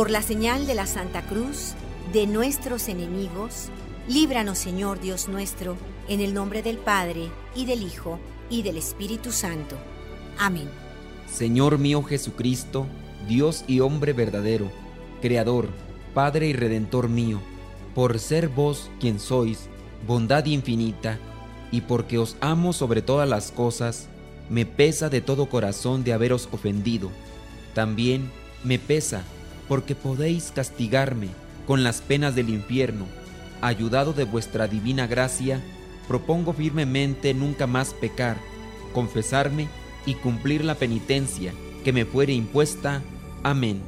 Por la señal de la Santa Cruz, de nuestros enemigos, líbranos Señor Dios nuestro, en el nombre del Padre, y del Hijo, y del Espíritu Santo. Amén. Señor mío Jesucristo, Dios y hombre verdadero, Creador, Padre y Redentor mío, por ser vos quien sois, bondad infinita, y porque os amo sobre todas las cosas, me pesa de todo corazón de haberos ofendido. También me pesa porque podéis castigarme con las penas del infierno. Ayudado de vuestra divina gracia, propongo firmemente nunca más pecar, confesarme y cumplir la penitencia que me fuere impuesta. Amén.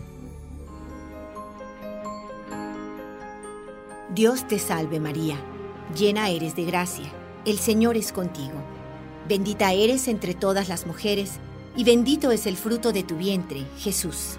Dios te salve María, llena eres de gracia, el Señor es contigo. Bendita eres entre todas las mujeres, y bendito es el fruto de tu vientre, Jesús.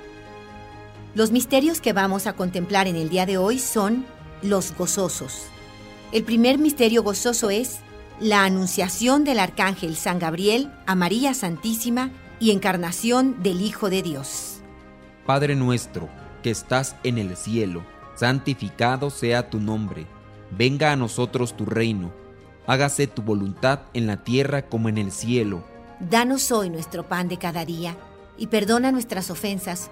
Los misterios que vamos a contemplar en el día de hoy son los gozosos. El primer misterio gozoso es la anunciación del arcángel San Gabriel a María Santísima y encarnación del Hijo de Dios. Padre nuestro, que estás en el cielo, santificado sea tu nombre. Venga a nosotros tu reino. Hágase tu voluntad en la tierra como en el cielo. Danos hoy nuestro pan de cada día y perdona nuestras ofensas,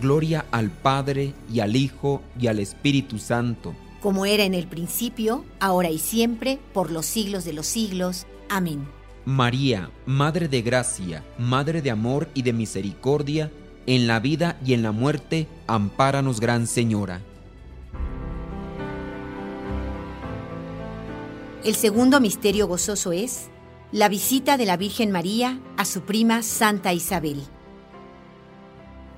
Gloria al Padre y al Hijo y al Espíritu Santo. Como era en el principio, ahora y siempre, por los siglos de los siglos. Amén. María, Madre de Gracia, Madre de Amor y de Misericordia, en la vida y en la muerte, ampáranos, Gran Señora. El segundo misterio gozoso es la visita de la Virgen María a su prima Santa Isabel.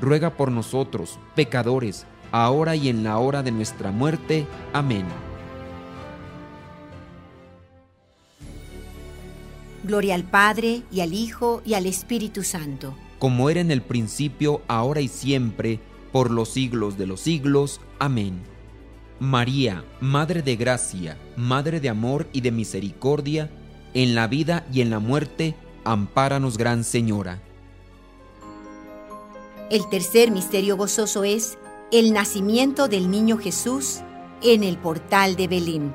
ruega por nosotros, pecadores, ahora y en la hora de nuestra muerte. Amén. Gloria al Padre, y al Hijo, y al Espíritu Santo. Como era en el principio, ahora y siempre, por los siglos de los siglos. Amén. María, Madre de Gracia, Madre de Amor y de Misericordia, en la vida y en la muerte, ampáranos, Gran Señora. El tercer misterio gozoso es el nacimiento del niño Jesús en el portal de Belén.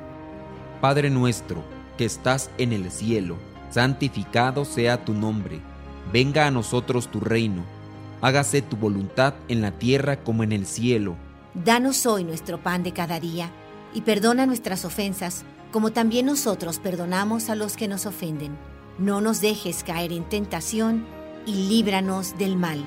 Padre nuestro, que estás en el cielo, santificado sea tu nombre, venga a nosotros tu reino, hágase tu voluntad en la tierra como en el cielo. Danos hoy nuestro pan de cada día y perdona nuestras ofensas, como también nosotros perdonamos a los que nos ofenden. No nos dejes caer en tentación y líbranos del mal.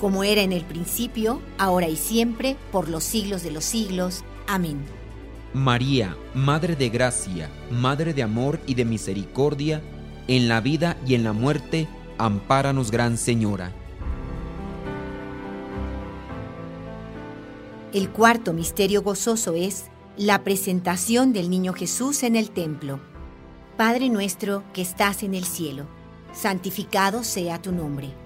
Como era en el principio, ahora y siempre, por los siglos de los siglos. Amén. María, Madre de Gracia, Madre de Amor y de Misericordia, en la vida y en la muerte, ampáranos, Gran Señora. El cuarto misterio gozoso es la presentación del niño Jesús en el templo. Padre nuestro que estás en el cielo, santificado sea tu nombre.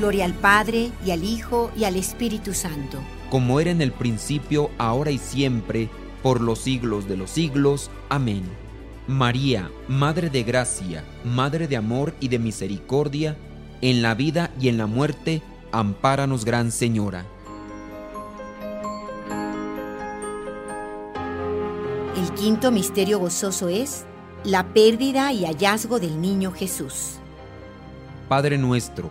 Gloria al Padre, y al Hijo, y al Espíritu Santo. Como era en el principio, ahora y siempre, por los siglos de los siglos. Amén. María, Madre de Gracia, Madre de Amor y de Misericordia, en la vida y en la muerte, ampáranos, Gran Señora. El quinto misterio gozoso es la pérdida y hallazgo del niño Jesús. Padre nuestro,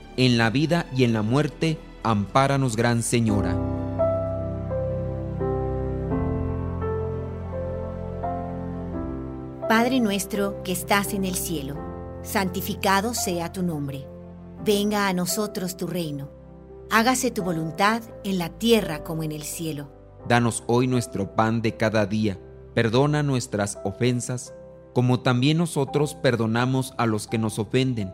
en la vida y en la muerte, ampáranos, Gran Señora. Padre nuestro que estás en el cielo, santificado sea tu nombre. Venga a nosotros tu reino. Hágase tu voluntad en la tierra como en el cielo. Danos hoy nuestro pan de cada día. Perdona nuestras ofensas, como también nosotros perdonamos a los que nos ofenden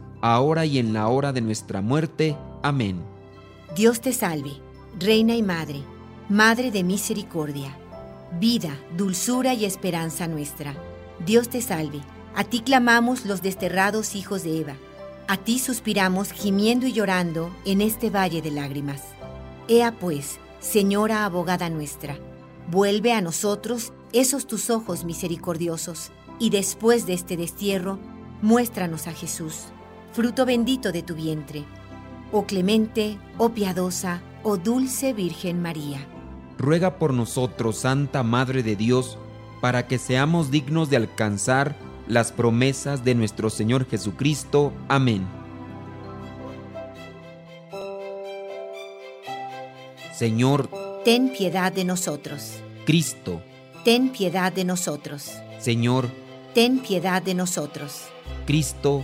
ahora y en la hora de nuestra muerte. Amén. Dios te salve, Reina y Madre, Madre de misericordia, vida, dulzura y esperanza nuestra. Dios te salve, a ti clamamos los desterrados hijos de Eva, a ti suspiramos gimiendo y llorando en este valle de lágrimas. Ea pues, Señora abogada nuestra, vuelve a nosotros esos tus ojos misericordiosos, y después de este destierro, muéstranos a Jesús fruto bendito de tu vientre. Oh clemente, oh piadosa, oh dulce Virgen María. Ruega por nosotros, Santa Madre de Dios, para que seamos dignos de alcanzar las promesas de nuestro Señor Jesucristo. Amén. Señor, ten piedad de nosotros. Cristo, ten piedad de nosotros. Señor, ten piedad de nosotros. Cristo,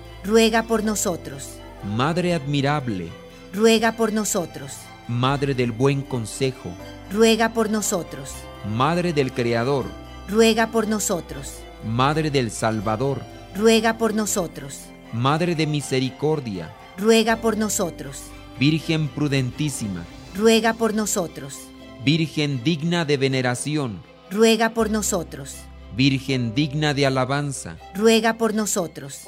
ruega por nosotros. Madre Admirable, ruega por nosotros. Madre del Buen Consejo, ruega por nosotros. Madre del Creador, ruega por nosotros. Madre del Salvador, ruega por nosotros. Madre de Misericordia, ruega por nosotros. Virgen prudentísima, ruega por nosotros. Virgen digna de veneración, ruega por nosotros. Virgen digna de alabanza, ruega por nosotros.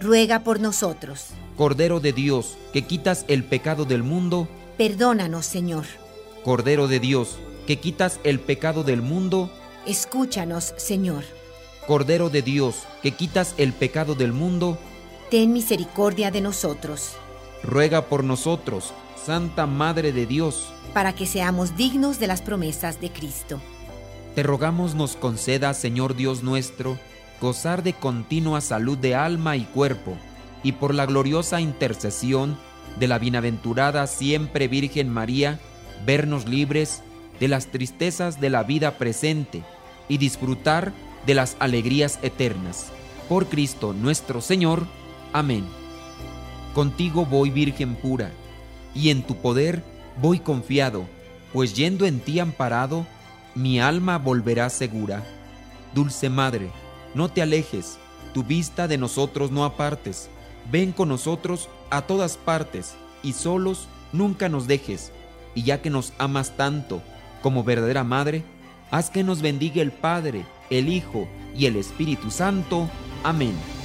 ruega por nosotros. Cordero de Dios, que quitas el pecado del mundo, perdónanos, Señor. Cordero de Dios, que quitas el pecado del mundo, escúchanos, Señor. Cordero de Dios, que quitas el pecado del mundo, ten misericordia de nosotros. Ruega por nosotros, Santa Madre de Dios, para que seamos dignos de las promesas de Cristo. Te rogamos nos conceda, Señor Dios nuestro, gozar de continua salud de alma y cuerpo, y por la gloriosa intercesión de la bienaventurada siempre Virgen María, vernos libres de las tristezas de la vida presente y disfrutar de las alegrías eternas. Por Cristo nuestro Señor. Amén. Contigo voy, Virgen pura, y en tu poder voy confiado, pues yendo en ti amparado, mi alma volverá segura. Dulce Madre, no te alejes, tu vista de nosotros no apartes, ven con nosotros a todas partes, y solos nunca nos dejes, y ya que nos amas tanto como verdadera Madre, haz que nos bendiga el Padre, el Hijo y el Espíritu Santo. Amén.